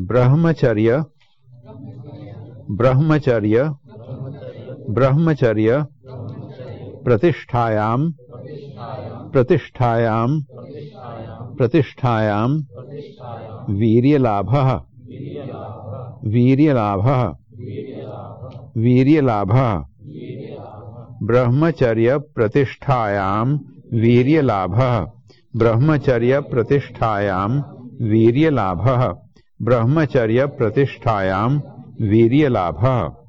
ब्रह्मचर्य ब्रह्मचर्य ब्रह्मचर्य प्रतिष्ठायां प्रतिष्ठायां प्रतिष्ठायां वीर्यलाभः वीर्यलाभः वीर्यलाभः, ब्रह्मचर्य प्रतिष्ठायां वीर्यलाभः, ब्रह्मचर्य प्रतिष्ठायां वीर्यलाभः। ब्रह्मचर्य प्रतिष्ठायाम वीर्य वीर्यलाभः।